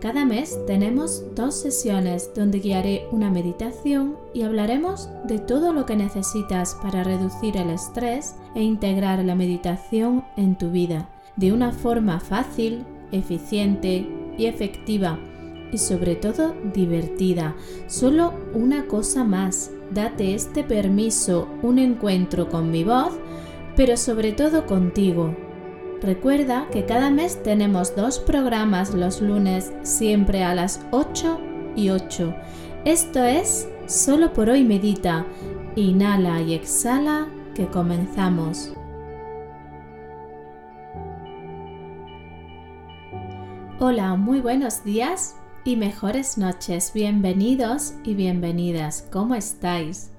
cada mes tenemos dos sesiones donde guiaré una meditación y hablaremos de todo lo que necesitas para reducir el estrés e integrar la meditación en tu vida de una forma fácil, eficiente y efectiva y sobre todo divertida. Solo una cosa más, date este permiso, un encuentro con mi voz, pero sobre todo contigo, Recuerda que cada mes tenemos dos programas los lunes, siempre a las 8 y 8. Esto es Solo por hoy medita. Inhala y exhala que comenzamos. Hola, muy buenos días y mejores noches. Bienvenidos y bienvenidas. ¿Cómo estáis?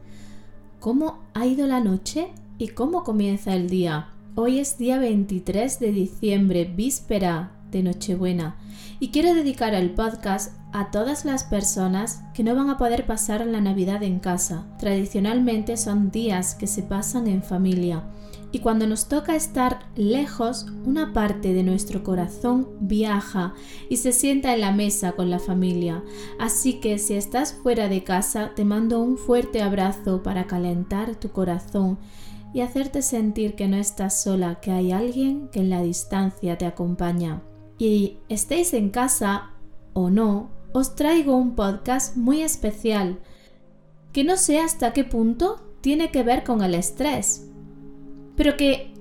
¿Cómo ha ido la noche y cómo comienza el día? Hoy es día 23 de diciembre, víspera de Nochebuena, y quiero dedicar el podcast a todas las personas que no van a poder pasar la Navidad en casa. Tradicionalmente son días que se pasan en familia, y cuando nos toca estar lejos, una parte de nuestro corazón viaja y se sienta en la mesa con la familia. Así que si estás fuera de casa, te mando un fuerte abrazo para calentar tu corazón y hacerte sentir que no estás sola, que hay alguien que en la distancia te acompaña. Y estéis en casa o no, os traigo un podcast muy especial, que no sé hasta qué punto tiene que ver con el estrés, pero que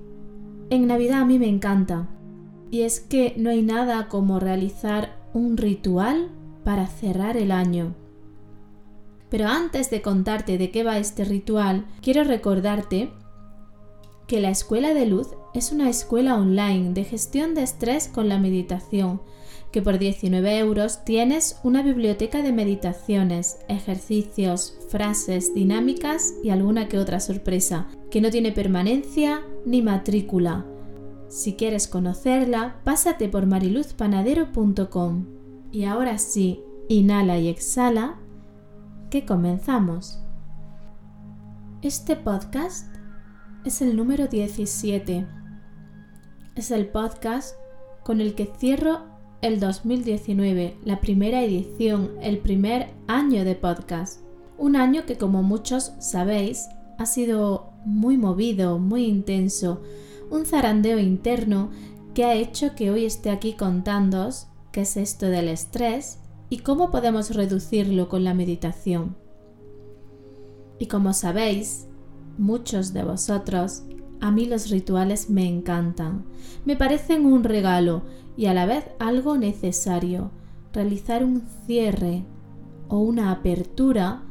en Navidad a mí me encanta. Y es que no hay nada como realizar un ritual para cerrar el año. Pero antes de contarte de qué va este ritual, quiero recordarte que la Escuela de Luz es una escuela online de gestión de estrés con la meditación, que por 19 euros tienes una biblioteca de meditaciones, ejercicios, frases, dinámicas y alguna que otra sorpresa, que no tiene permanencia ni matrícula. Si quieres conocerla, pásate por mariluzpanadero.com. Y ahora sí, inhala y exhala, que comenzamos. Este podcast es el número 17. Es el podcast con el que cierro el 2019, la primera edición, el primer año de podcast. Un año que como muchos sabéis ha sido muy movido, muy intenso, un zarandeo interno que ha hecho que hoy esté aquí contándoos qué es esto del estrés y cómo podemos reducirlo con la meditación. Y como sabéis, muchos de vosotros, a mí los rituales me encantan. Me parecen un regalo y a la vez algo necesario. Realizar un cierre o una apertura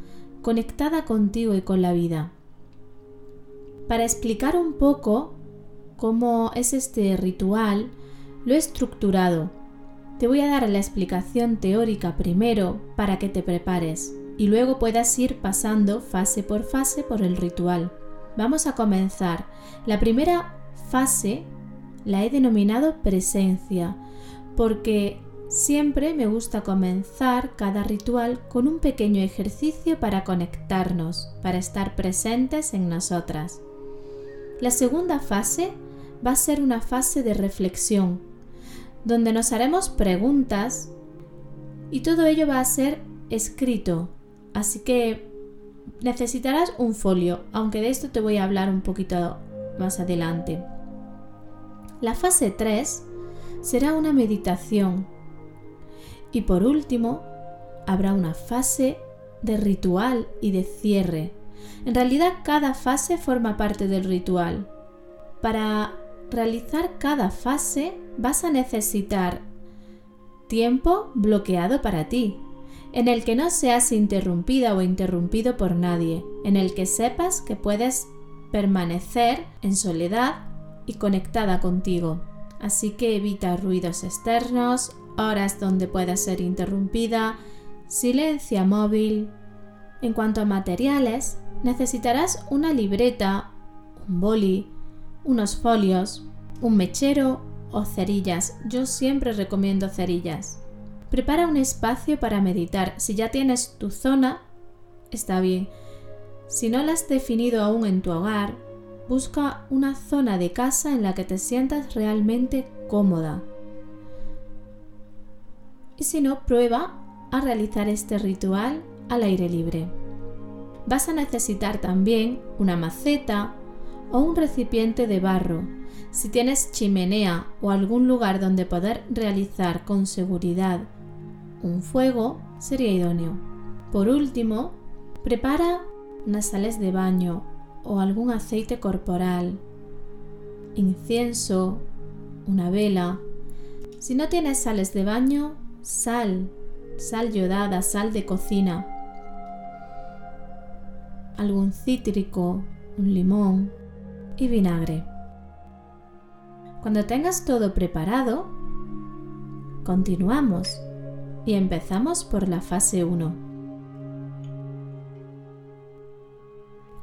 conectada contigo y con la vida. Para explicar un poco cómo es este ritual, lo he estructurado. Te voy a dar la explicación teórica primero para que te prepares y luego puedas ir pasando fase por fase por el ritual. Vamos a comenzar. La primera fase la he denominado presencia porque siempre me gusta comenzar cada ritual con un pequeño ejercicio para conectarnos, para estar presentes en nosotras. La segunda fase va a ser una fase de reflexión, donde nos haremos preguntas y todo ello va a ser escrito, Así que necesitarás un folio, aunque de esto te voy a hablar un poquito más adelante. La fase 3 será una meditación. Y por último, habrá una fase de ritual y de cierre. En realidad cada fase forma parte del ritual. Para realizar cada fase vas a necesitar tiempo bloqueado para ti, en el que no seas interrumpida o interrumpido por nadie, en el que sepas que puedes permanecer en soledad y conectada contigo. Así que evita ruidos externos, horas donde puedas ser interrumpida, silencia móvil. En cuanto a materiales, necesitarás una libreta, un boli, unos folios, un mechero o cerillas. Yo siempre recomiendo cerillas. Prepara un espacio para meditar. Si ya tienes tu zona, está bien. Si no la has definido aún en tu hogar, busca una zona de casa en la que te sientas realmente cómoda. Y si no, prueba a realizar este ritual al aire libre. Vas a necesitar también una maceta o un recipiente de barro. Si tienes chimenea o algún lugar donde poder realizar con seguridad un fuego, sería idóneo. Por último, prepara unas sales de baño o algún aceite corporal, incienso, una vela. Si no tienes sales de baño, sal, sal yodada, sal de cocina, algún cítrico, un limón y vinagre. Cuando tengas todo preparado, continuamos y empezamos por la fase 1.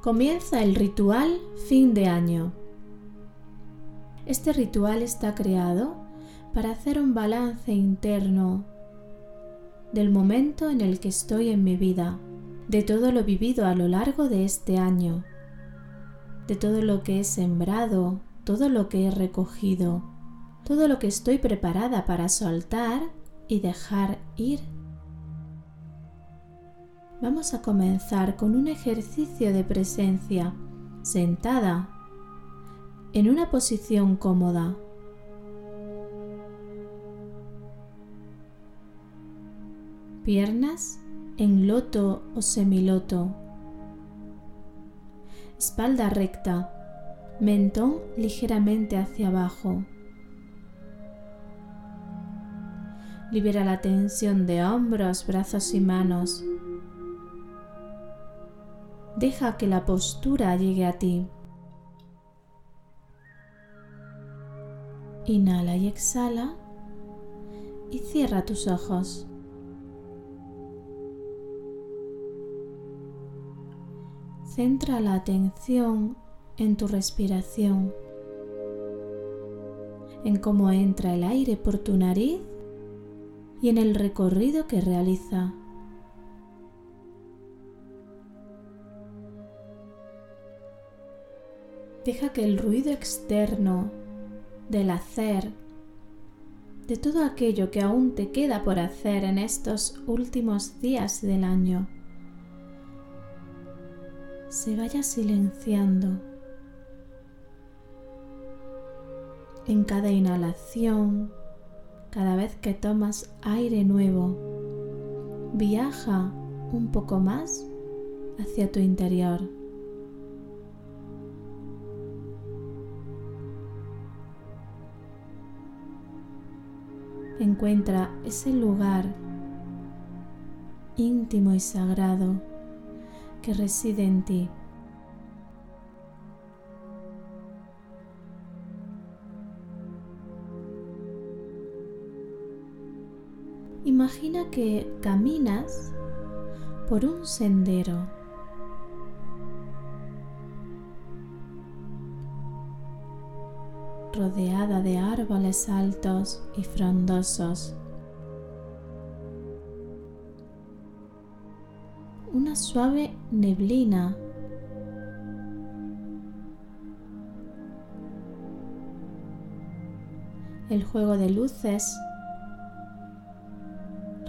Comienza el ritual fin de año. Este ritual está creado para hacer un balance interno del momento en el que estoy en mi vida, de todo lo vivido a lo largo de este año, de todo lo que he sembrado, todo lo que he recogido, todo lo que estoy preparada para soltar y dejar ir. Vamos a comenzar con un ejercicio de presencia, sentada, en una posición cómoda. piernas en loto o semiloto, espalda recta, mentón ligeramente hacia abajo. Libera la tensión de hombros, brazos y manos. Deja que la postura llegue a ti. Inhala y exhala y cierra tus ojos. Centra la atención en tu respiración, en cómo entra el aire por tu nariz y en el recorrido que realiza. Deja que el ruido externo del hacer, de todo aquello que aún te queda por hacer en estos últimos días del año, se vaya silenciando. En cada inhalación, cada vez que tomas aire nuevo, viaja un poco más hacia tu interior. Encuentra ese lugar íntimo y sagrado que reside en ti. Que caminas por un sendero. rodeada de árboles altos y frondosos. una suave neblina. El juego de luces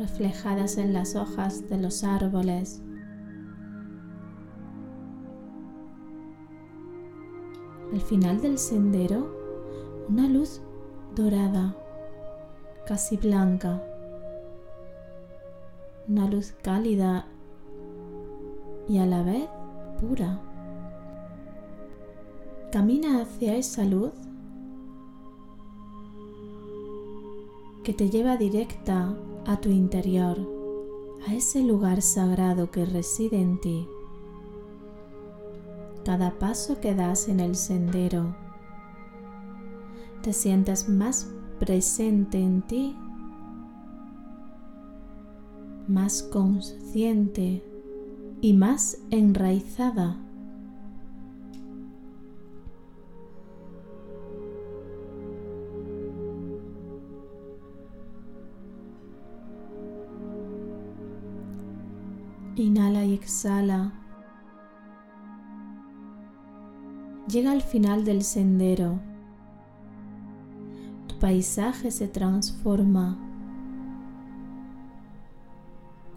reflejadas en las hojas de los árboles. Al final del sendero, una luz dorada, casi blanca, una luz cálida y a la vez pura. Camina hacia esa luz que te lleva directa a tu interior, a ese lugar sagrado que reside en ti. Cada paso que das en el sendero, te sientes más presente en ti, más consciente y más enraizada. Inhala y exhala. Llega al final del sendero. Tu paisaje se transforma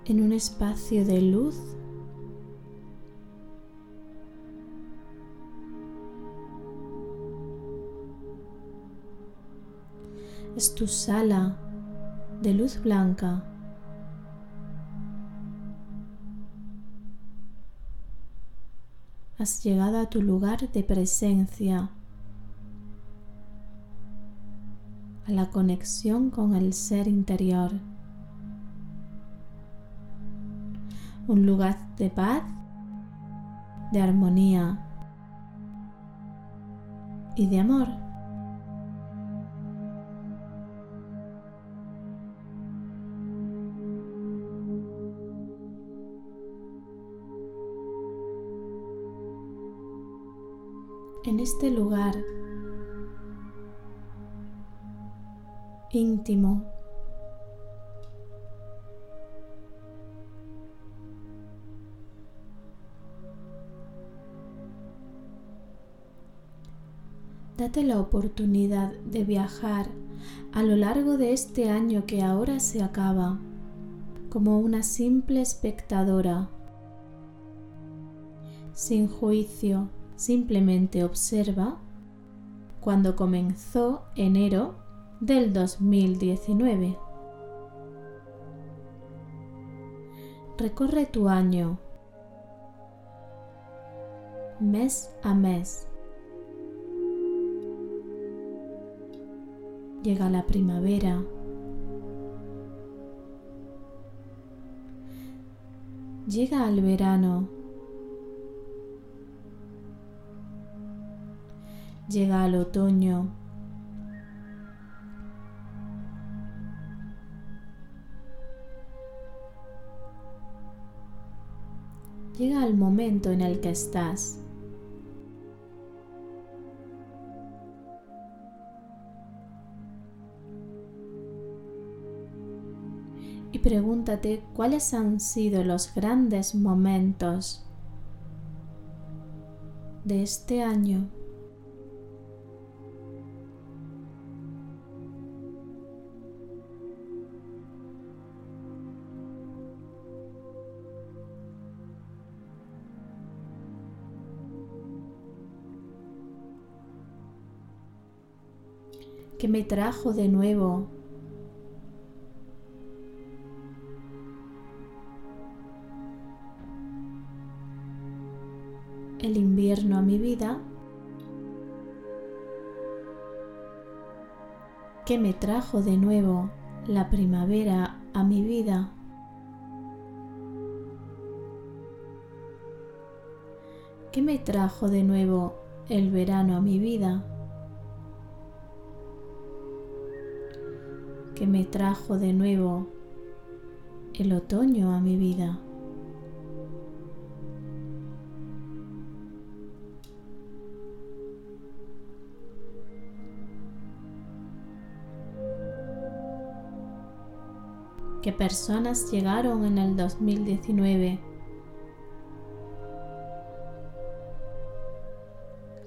en un espacio de luz es tu sala de luz blanca has llegado a tu lugar de presencia, a la conexión con el ser interior. Un lugar de paz, de armonía y de amor. Este lugar íntimo. Date la oportunidad de viajar a lo largo de este año que ahora se acaba como una simple espectadora, sin juicio, Simplemente observa cuando comenzó enero del 2019. Recorre tu año mes a mes. Llega la primavera. Llega el verano. Llega el otoño. Llega el momento en el que estás. Y pregúntate cuáles han sido los grandes momentos de este año. Que me trajo de nuevo el invierno a mi vida, que me trajo de nuevo la primavera a mi vida. que me trajo de nuevo el verano a mi vida. Que me trajo de nuevo el otoño a mi vida. ¿Qué personas llegaron en el 2019?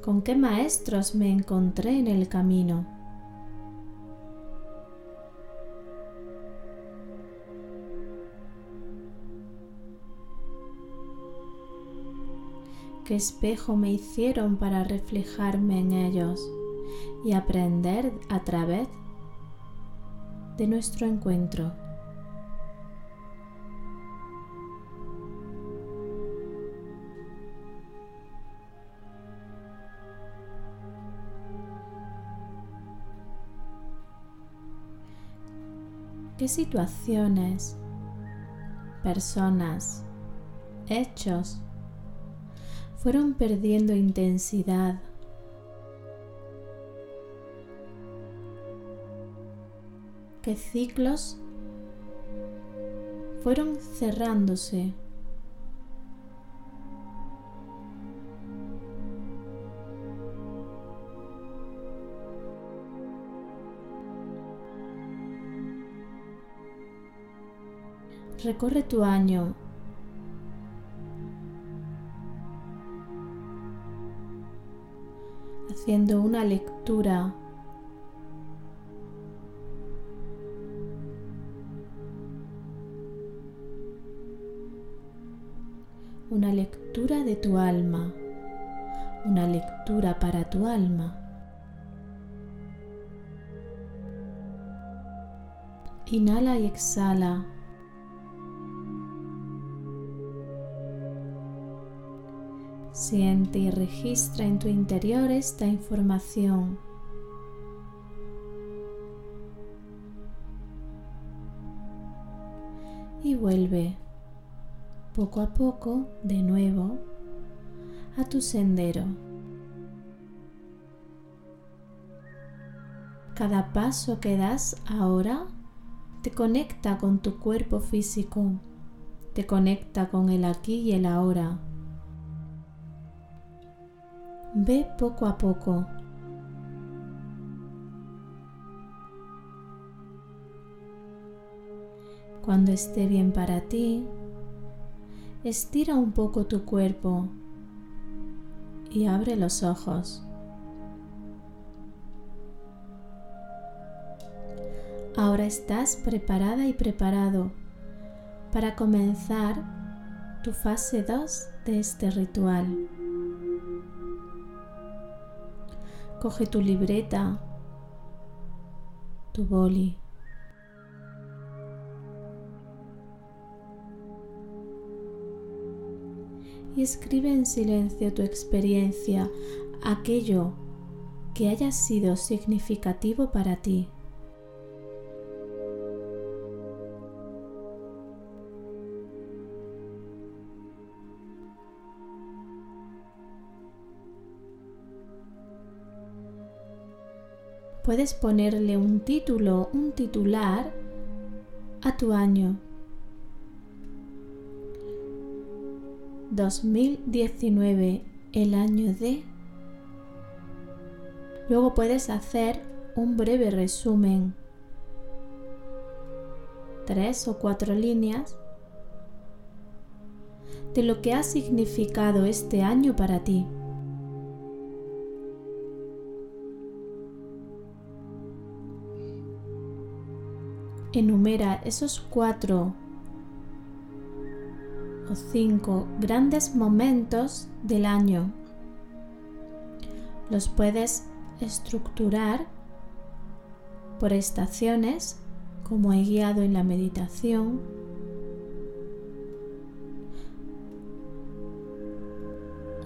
¿Con qué maestros me encontré en el camino? Qué espejo me hicieron para reflejarme en ellos y aprender a través de nuestro encuentro. ¿Qué situaciones, personas, hechos fueron perdiendo intensidad. ¿Qué ciclos fueron cerrándose? Recorre tu año haciendo una lectura una lectura de tu alma, una lectura para tu alma. Inhala y exhala. Siente y registra en tu interior esta información. Y vuelve poco a poco de nuevo a tu sendero. Cada paso que das ahora te conecta con tu cuerpo físico, te conecta con el aquí y el ahora. Ve poco a poco. Cuando esté bien para ti, Estira un poco tu cuerpo y abre los ojos. Ahora estás preparada y preparado para comenzar tu fase 2 de este ritual. Coge tu libreta, tu boli y escribe en silencio tu experiencia, aquello que haya sido significativo para ti. Puedes ponerle un título, un titular a tu año. 2019 el año de... Luego puedes hacer un breve resumen, tres o cuatro líneas, de lo que ha significado este año para ti. Enumera esos cuatro cinco grandes momentos del año. Los puedes estructurar por estaciones como he guiado en la meditación.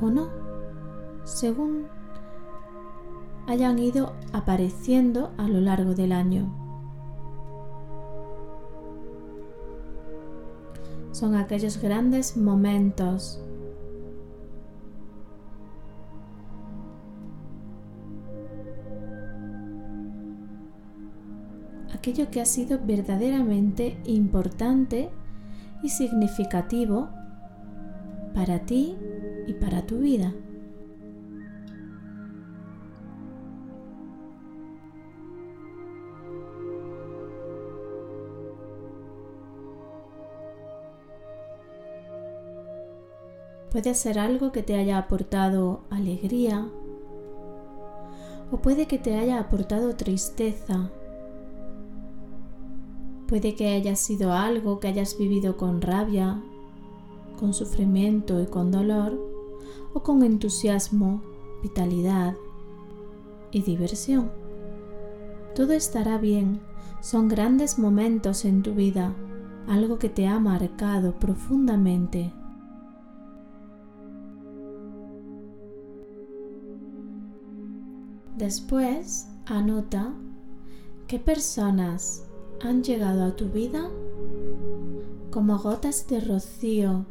O no, según hayan ido apareciendo a lo largo del año. Son aquellos grandes momentos aquello que ha sido verdaderamente importante y significativo para ti y para tu vida. Puede ser algo que te haya aportado alegría o puede que te haya aportado tristeza. Puede que haya sido algo que hayas vivido con rabia, con sufrimiento y con dolor o con entusiasmo, vitalidad y diversión. Todo estará bien, son grandes momentos en tu vida, algo que te ha marcado profundamente Después, anota qué personas han llegado a tu vida como gotas de rocío.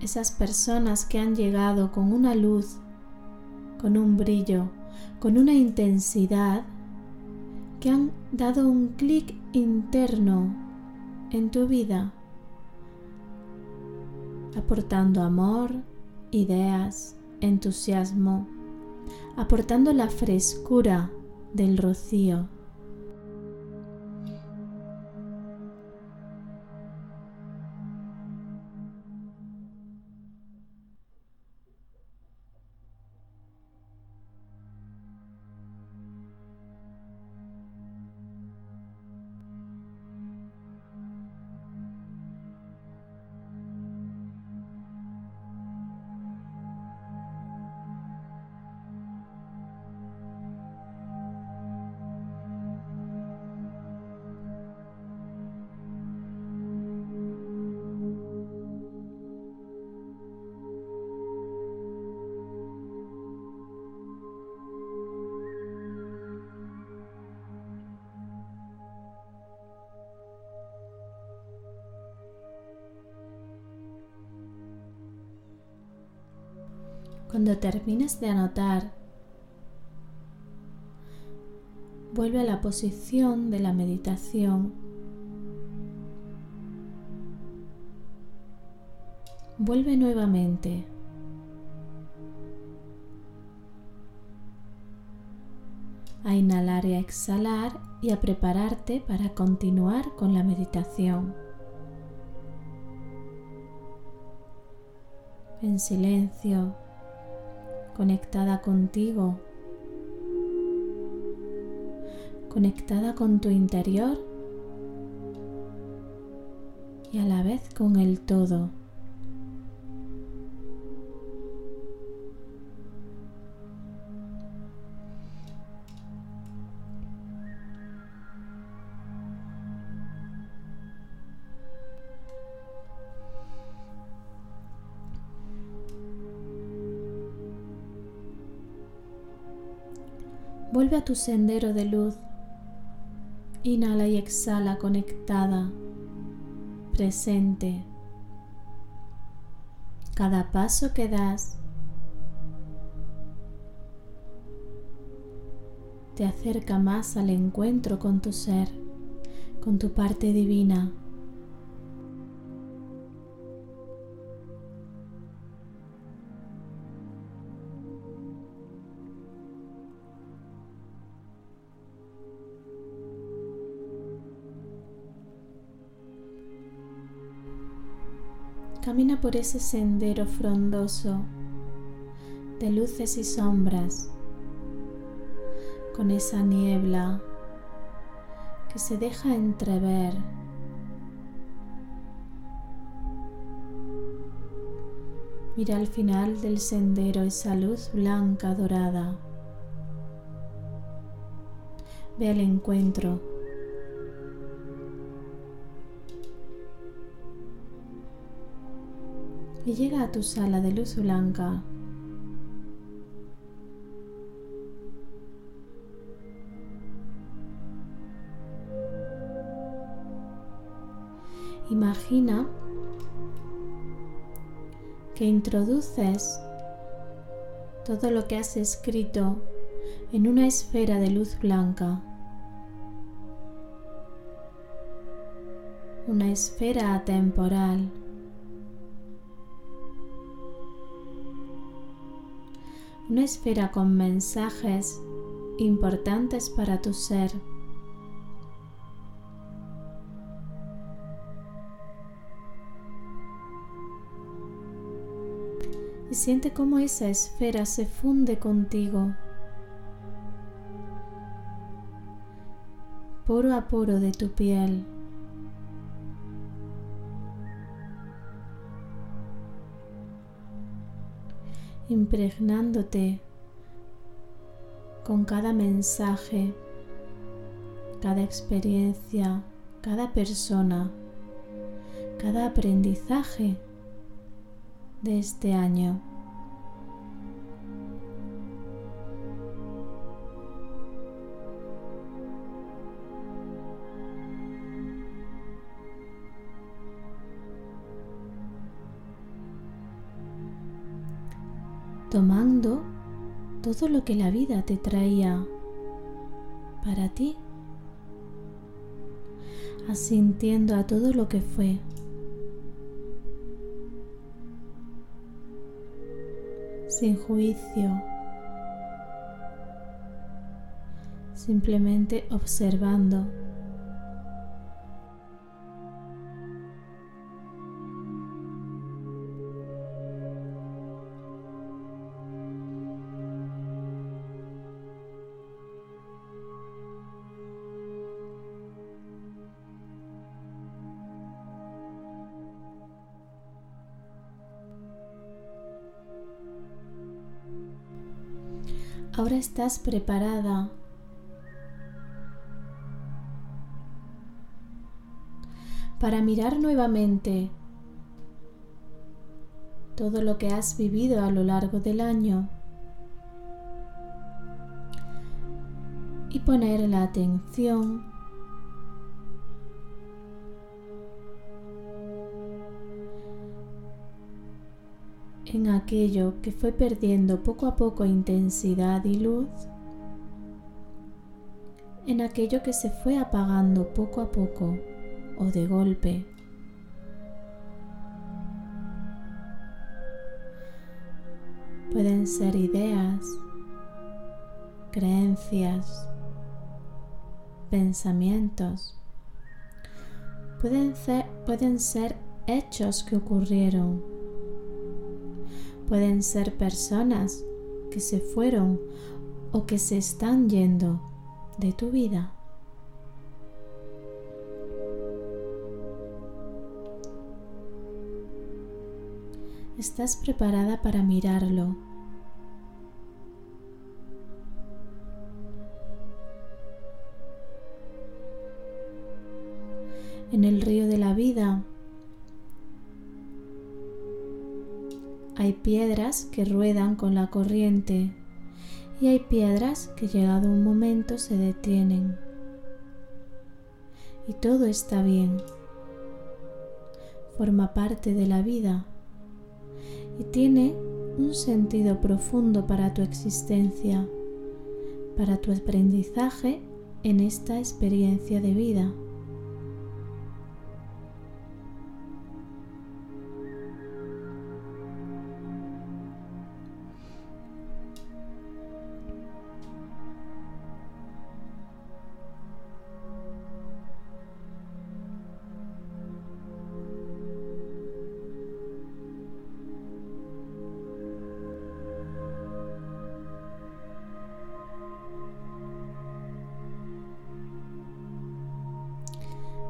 Esas personas que han llegado con una luz, con un brillo, con una intensidad, que han dado un clic interno en tu vida, aportando amor, ideas, entusiasmo, aportando la frescura del rocío. Cuando termines de anotar, vuelve a la posición de la meditación. Vuelve nuevamente. a inhalar y a exhalar y a prepararte para continuar con la meditación. En silencio, conectada contigo, conectada con tu interior y a la vez con el todo. Vuelve a tu sendero de luz. Inhala y exhala conectada, presente. Cada paso que das te acerca más al encuentro con tu ser, con tu parte divina. Por ese sendero frondoso de luces y sombras, con esa niebla que se deja entrever. Mira al final del sendero esa luz blanca dorada. Ve al encuentro llega a tu sala de luz blanca. Imagina que introduces todo lo que has escrito en una esfera de luz blanca. Una esfera atemporal. Una esfera con mensajes importantes para tu ser. Y siente cómo esa esfera se funde contigo, poro a poro de tu piel. Impregnándote con cada mensaje, cada experiencia, cada persona, cada aprendizaje de este año. Tomando todo lo que la vida te traía para ti, asintiendo a todo lo que fue. sin juicio, simplemente observando. Estás preparada. Para mirar nuevamente todo lo que has vivido a lo largo del año y poner la atención en aquello que fue perdiendo poco a poco intensidad y luz, en aquello que se fue apagando poco a poco o de golpe. Pueden ser ideas, creencias, pensamientos. Pueden ser, pueden ser hechos que ocurrieron. Pueden ser personas que se fueron o que se están yendo de tu vida. Estás preparada para mirarlo. En el río de la vida hay piedras que ruedan con la corriente y hay piedras que llegado un momento se detienen. Y todo está bien. Forma parte de la vida y tiene un sentido profundo para tu existencia, para tu aprendizaje en esta experiencia de vida.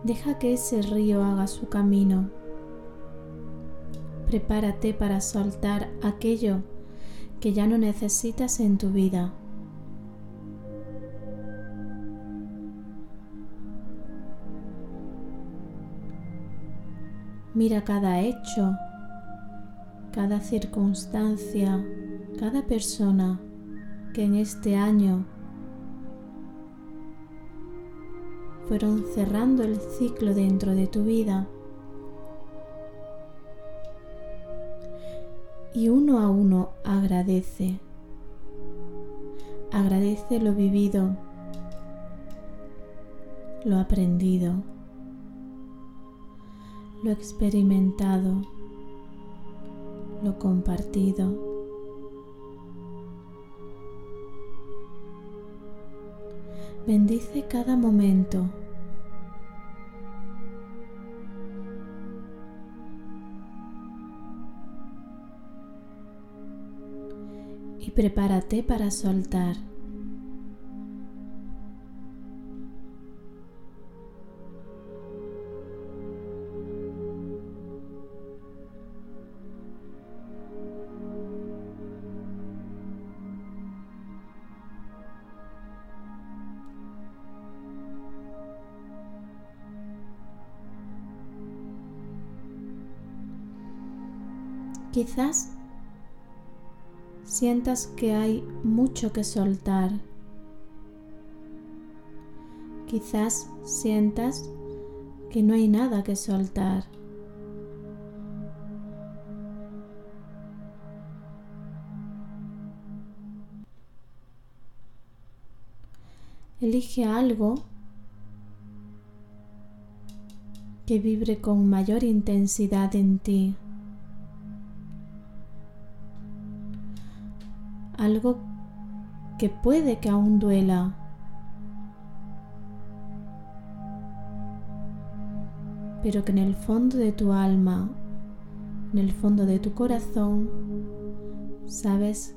Deja que ese río haga su camino. Prepárate para soltar aquello que ya no necesitas en tu vida. Mira cada hecho, cada circunstancia, cada persona que en este año fueron cerrando el ciclo dentro de tu vida. Y uno a uno agradece. Agradece lo vivido, lo aprendido, lo experimentado, lo compartido. Bendice cada momento. Y prepárate para soltar. Quizás sientas que hay mucho que soltar. Quizás sientas que no hay nada que soltar. Elige algo que vibre con mayor intensidad en ti. Algo que puede que aún duela. Pero que en el fondo de tu alma, en el fondo de tu corazón, sabes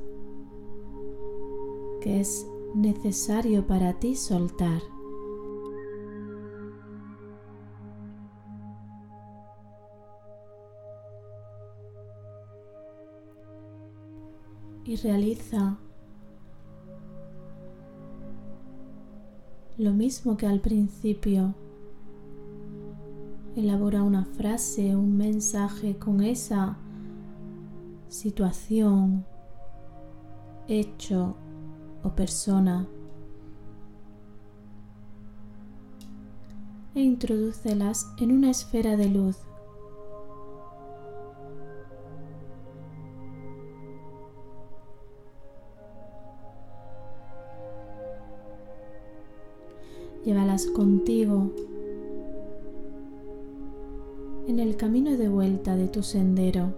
que es necesario para ti soltar. Y realiza lo mismo que al principio. Elabora una frase, un mensaje con esa situación, hecho o persona e introdúcelas en una esfera de luz Llévalas contigo en el camino de vuelta de tu sendero.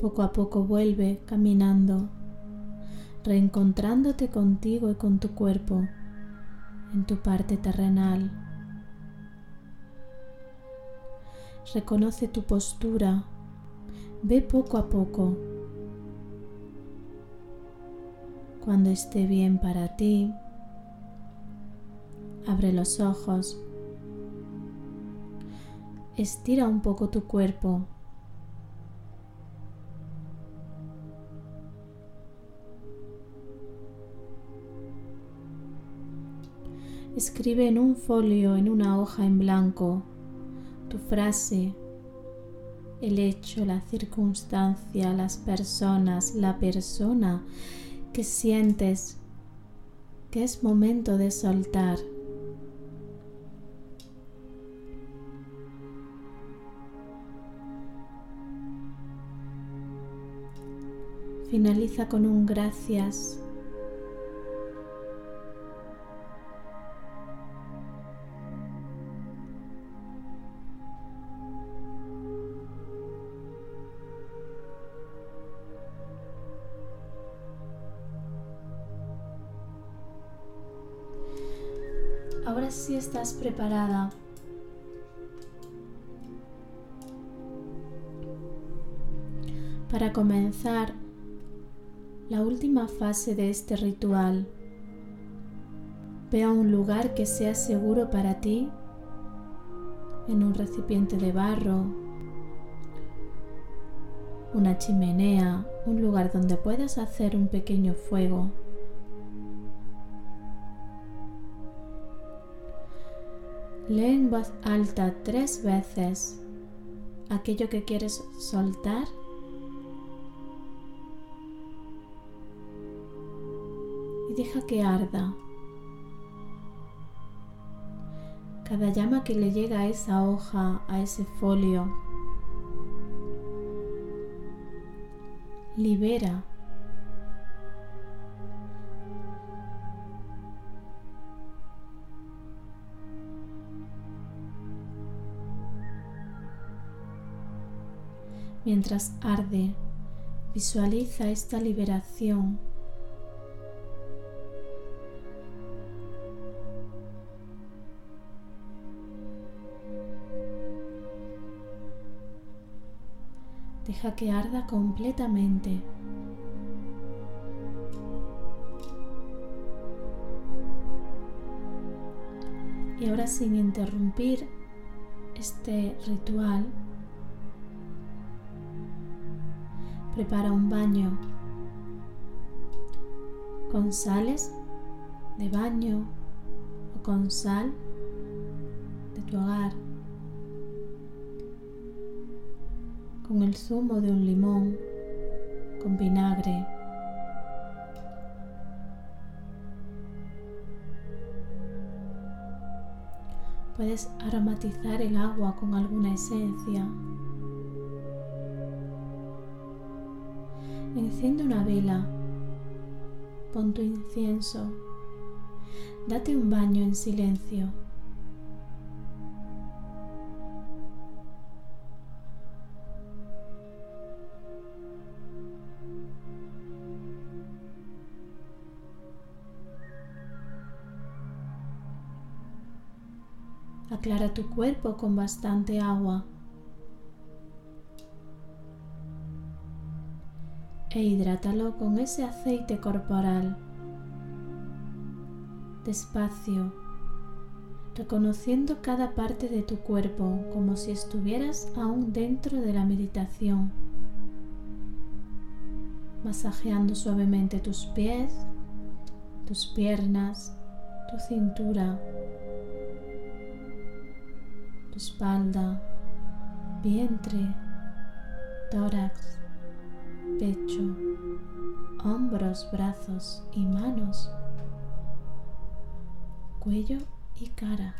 Poco a poco vuelve caminando, reencontrándote contigo y con tu cuerpo en tu parte terrenal. Reconoce tu postura, ve poco a poco. Cuando esté bien para ti, abre los ojos, estira un poco tu cuerpo. Escribe en un folio, en una hoja en blanco, tu frase, el hecho, la circunstancia, las personas, la persona que sientes que es momento de soltar. Finaliza con un gracias. Estás preparada para comenzar la última fase de este ritual. Ve a un lugar que sea seguro para ti, en un recipiente de barro, una chimenea, un lugar donde puedas hacer un pequeño fuego. Lee en voz alta tres veces aquello que quieres soltar deja que arda. Cada llama que le llega a esa hoja, a ese folio, libera. Mientras arde, visualiza esta liberación Deja que arda completamente. Y ahora sin interrumpir este ritual, prepara un baño con sales de baño o con sal de tu hogar. con el zumo de un limón, con vinagre. Puedes aromatizar el agua con alguna esencia. Enciende una vela, pon tu incienso, date un baño en silencio. Aclara tu cuerpo con bastante agua. E hidrátalo con ese aceite corporal. Despacio, reconociendo cada parte de tu cuerpo como si estuvieras aún dentro de la meditación. Masajeando suavemente tus pies, tus piernas, tu cintura, espalda, vientre, tórax, pecho, hombros, brazos y manos, cuello y cara.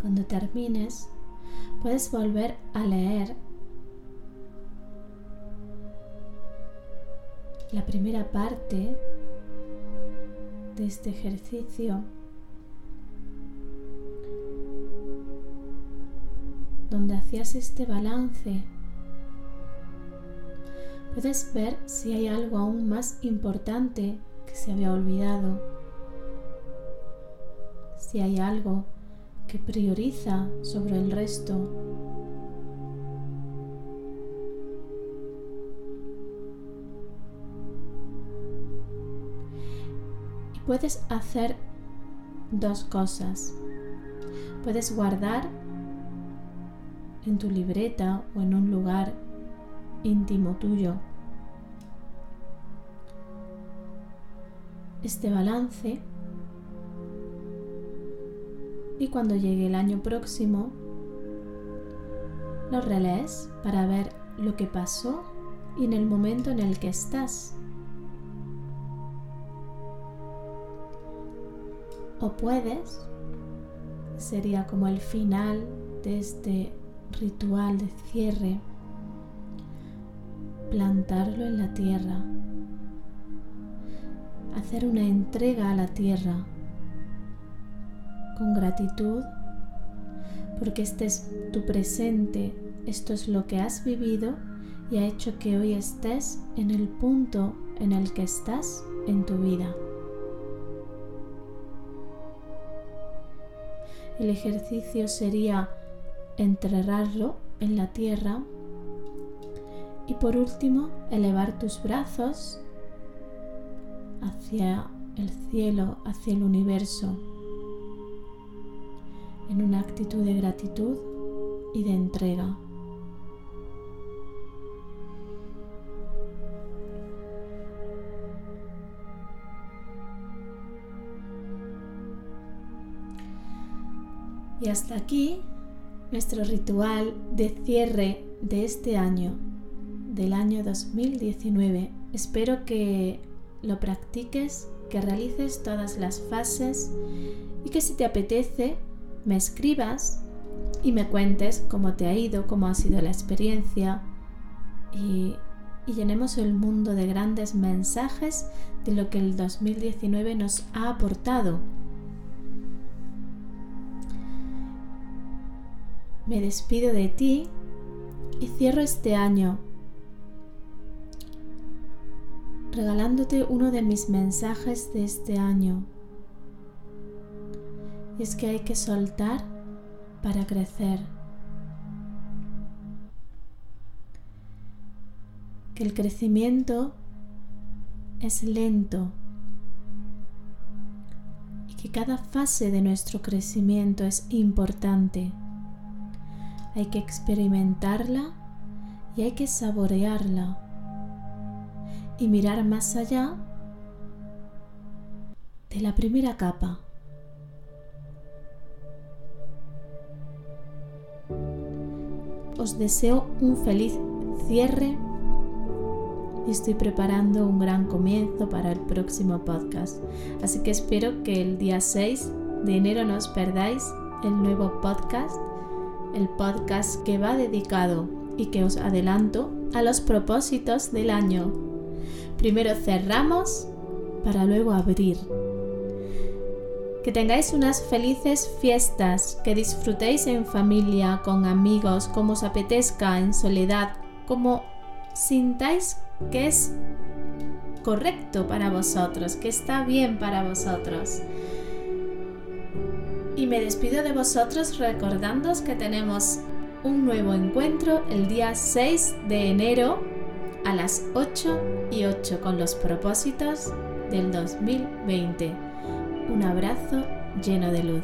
Cuando termines, puedes volver a leer la primera parte de este ejercicio donde hacías este balance. Puedes ver si hay algo aún más importante que se había olvidado, si hay algo prioriza sobre el resto. Y puedes hacer dos cosas. Puedes guardar en tu libreta o en un lugar íntimo tuyo. Este balance y cuando llegue el año próximo lo relees para ver lo que pasó y en el momento en el que estás. O puedes, sería como el final de este ritual de cierre, plantarlo en la tierra, hacer una entrega a la tierra con gratitud porque este es tu presente, esto es lo que has vivido y ha hecho que hoy estés en el punto en el que estás en tu vida. El ejercicio sería enterrarlo en la tierra y por último, elevar tus brazos hacia el cielo, hacia el universo, en una actitud de gratitud y de entrega. Y hasta aquí nuestro ritual de cierre de este año del año 2019. Espero que lo practiques, que realices todas las fases y que si te apetece me escribas y me cuentes cómo te ha ido, cómo ha sido la experiencia y, llenemos el mundo de grandes mensajes de lo que el 2019 nos ha aportado. Me despido de ti y cierro este año regalándote uno de mis mensajes de este año. Es que hay que soltar para crecer. Que el crecimiento es lento y que cada fase de nuestro crecimiento es importante. Hay que experimentarla y hay que saborearla y mirar más allá de la primera capa. Os deseo un feliz cierre y estoy preparando un gran comienzo para el próximo podcast. Así que espero que el día 6 de enero no os perdáis el nuevo podcast, el podcast que va dedicado y que os adelanto a los propósitos del año Primero cerramos para luego abrir. Que tengáis unas felices fiestas, que disfrutéis en familia, con amigos, como os apetezca, en soledad, como sintáis que es correcto para vosotros, que está bien para vosotros. Y me despido de vosotros recordándoos que tenemos un nuevo encuentro el día 6 de enero a las 8 y 8 con los propósitos del 2020. Un abrazo lleno de luz.